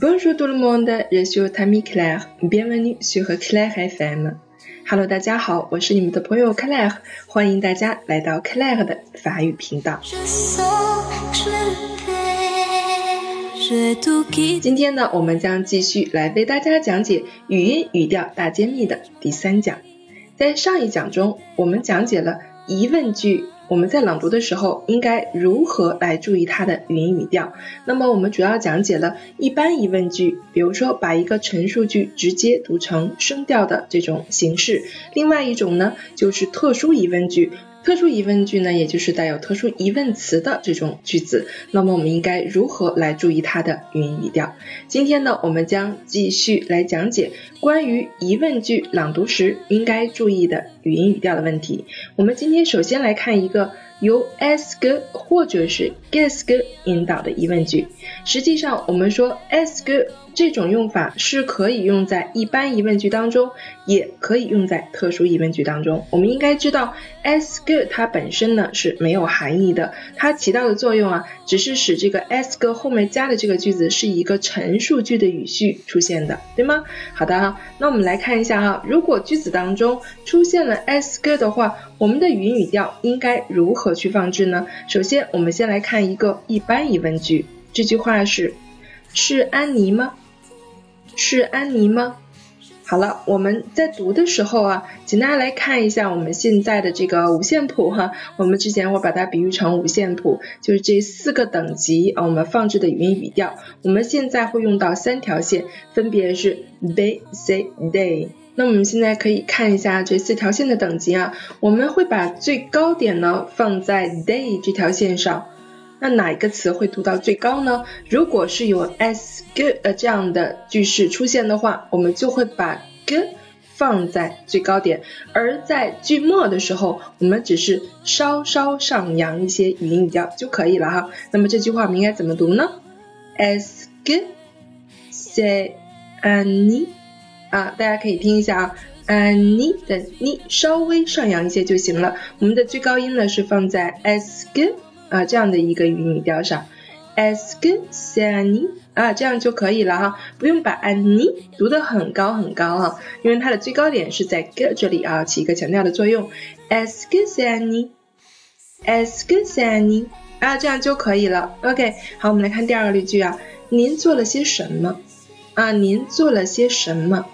Bonjour tout le monde, je suis Tammy Claire. Bienvenue sur Claire FM. Hello，大家好，我是你们的朋友 Claire，欢迎大家来到 Claire 的法语频道。今天呢，我们将继续来为大家讲解语音语调大揭秘的第三讲。在上一讲中，我们讲解了疑问句。我们在朗读的时候应该如何来注意它的语音语调？那么我们主要讲解了一般疑问句，比如说把一个陈述句直接读成声调的这种形式。另外一种呢，就是特殊疑问句。特殊疑问句呢，也就是带有特殊疑问词的这种句子。那么我们应该如何来注意它的语音语调？今天呢，我们将继续来讲解关于疑问句朗读时应该注意的语音语调的问题。我们今天首先来看一个。由 ask 或者是 ask 引导的疑问句，实际上我们说 ask 这种用法是可以用在一般疑问句当中，也可以用在特殊疑问句当中。我们应该知道 ask 它本身呢是没有含义的，它起到的作用啊，只是使这个 ask 后面加的这个句子是一个陈述句的语序出现的，对吗？好的哈，那我们来看一下哈，如果句子当中出现了 ask 的话，我们的语音语调应该如？何去放置呢？首先，我们先来看一个一般疑问句。这句话是：是安妮吗？是安妮吗？好了，我们在读的时候啊，请大家来看一下我们现在的这个五线谱哈。我们之前我把它比喻成五线谱，就是这四个等级啊，我们放置的语音语调。我们现在会用到三条线，分别是 they、say、they。那我们现在可以看一下这四条线的等级啊，我们会把最高点呢放在 day 这条线上。那哪一个词会读到最高呢？如果是有 as good 呃这样的句式出现的话，我们就会把 good 放在最高点，而在句末的时候，我们只是稍稍上扬一些语音语调就可以了哈。那么这句话我们应该怎么读呢？as good say any。啊，大家可以听一下啊，嗯，你的你稍微上扬一些就行了。我们的最高音呢是放在 as good 啊这样的一个语音语调上，s g say any 啊这样就可以了哈，不用把 any 读得很高很高啊，因为它的最高点是在 ge 这里啊，起一个强调的作用，s g say any，s g say any 啊这样就可以了。OK，好，我们来看第二个例句啊，您做了些什么？啊，您做了些什么？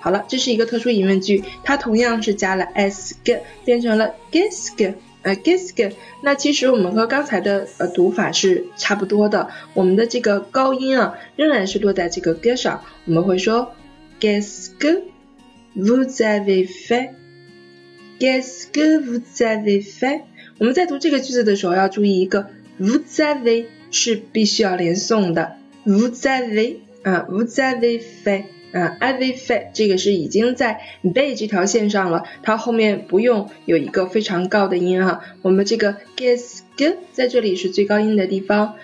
好了，这是一个特殊疑问句，它同样是加了 s g，变成了 gisk，呃 gisk。那其实我们和刚才的呃读法是差不多的，我们的这个高音啊仍然是落在这个 g 上，我们会说 gisk，vous avez fait，gisk vous avez fait。我们在读这个句子的时候要注意一个 vous avez 是必须要连诵的，vous avez 啊，vous avez fait。啊，avez fait 这个是已经在 day 这条线上了，它后面不用有一个非常高的音哈。我们这个 guess g 在这里是最高音的地方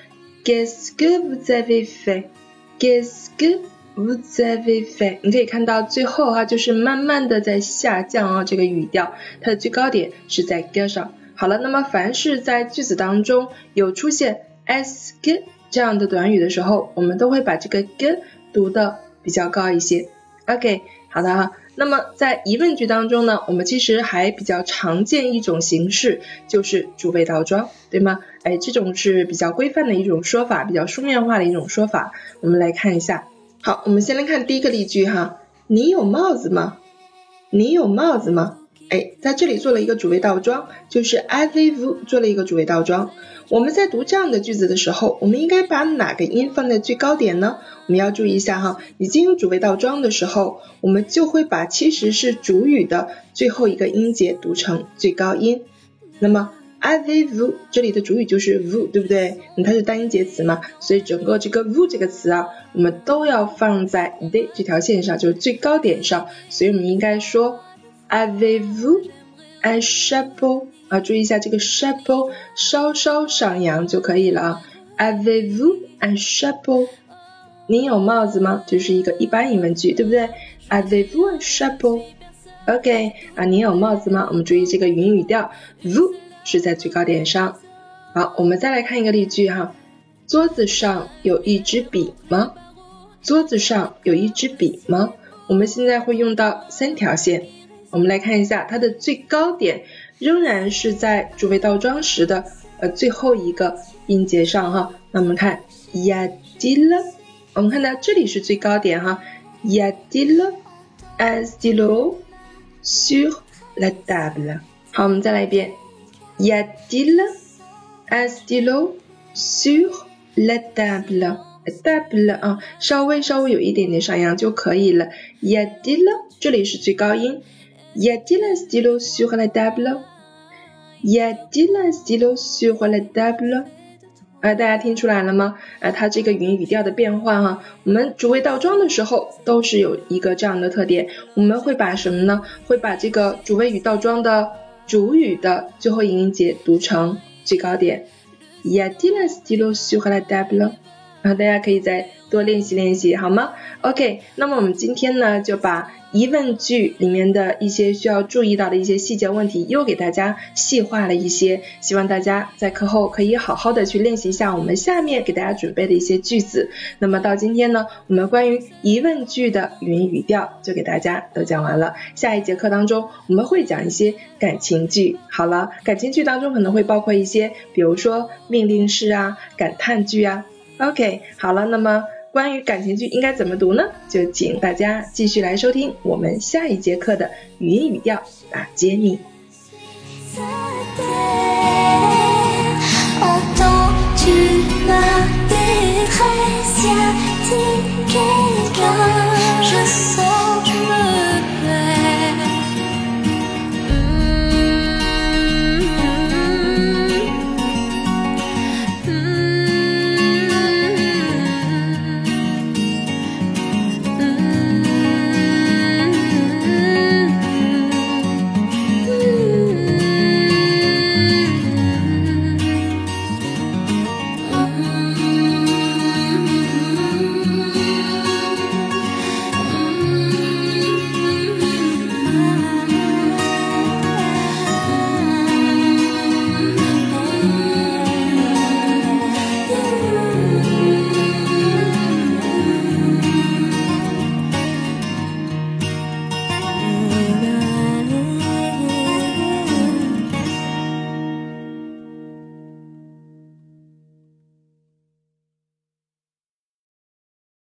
，guess g vous avez fait，guess g vous avez fait。你可以看到最后哈，就是慢慢的在下降啊，这个语调它的最高点是在 g 上。好了，那么凡是在句子当中有出现 s g 这样的短语的时候，我们都会把这个 g 读的。比较高一些，OK，好的哈。那么在疑问句当中呢，我们其实还比较常见一种形式，就是主谓倒装，对吗？哎，这种是比较规范的一种说法，比较书面化的一种说法。我们来看一下，好，我们先来看第一个例句哈，你有帽子吗？你有帽子吗？哎，在这里做了一个主谓倒装，就是 avez-vous 做了一个主谓倒装。我们在读这样的句子的时候，我们应该把哪个音放在最高点呢？我们要注意一下哈，已经有主谓倒装的时候，我们就会把其实是主语的最后一个音节读成最高音。那么 avez-vous 这里的主语就是 v o u 对不对？它是单音节词嘛，所以整个这个 v o u 这个词啊，我们都要放在 they 这条线上，就是最高点上。所以我们应该说。Avez-vous un chapeau？啊，注意一下这个 chapeau 稍稍上扬就可以了。Avez-vous un chapeau？你有帽子吗？这是一个一般疑问句，对不对？Avez-vous un chapeau？OK，啊，你有帽子吗？我们注意这个语音语调 vu 是在最高点上。好，我们再来看一个例句哈。桌子上有一支笔吗？桌子上有一支笔吗？我们现在会用到三条线。我们来看一下它的最高点，仍然是在主谓倒装时的呃最后一个音节上哈。那我们看，ya di l 我们看到这里是最高点哈，ya di l un stylo sur la table。好，我们再来一遍，ya di l un stylo sur la table。table 啊，稍微稍微有一点点上扬就可以了，ya di l 这里是最高音。Y a-t-il un stylo sur la table? Y a-t-il un stylo sur la table? 啊，大家听出来了吗？啊，它这个语音语调的变化哈，我们主谓倒装的时候都是有一个这样的特点，我们会把什么呢？会把这个主谓语倒装的主语的最后一个音节读成最高点。Y a-t-il un stylo sur la table? 然后大家可以再多练习练习，好吗？OK，那么我们今天呢就把疑问句里面的一些需要注意到的一些细节问题，又给大家细化了一些，希望大家在课后可以好好的去练习一下我们下面给大家准备的一些句子。那么到今天呢，我们关于疑问句的语音语调就给大家都讲完了。下一节课当中我们会讲一些感情句。好了，感情句当中可能会包括一些，比如说命令式啊、感叹句啊。OK，好了，那么关于感情剧应该怎么读呢？就请大家继续来收听我们下一节课的语音语调啊，揭秘。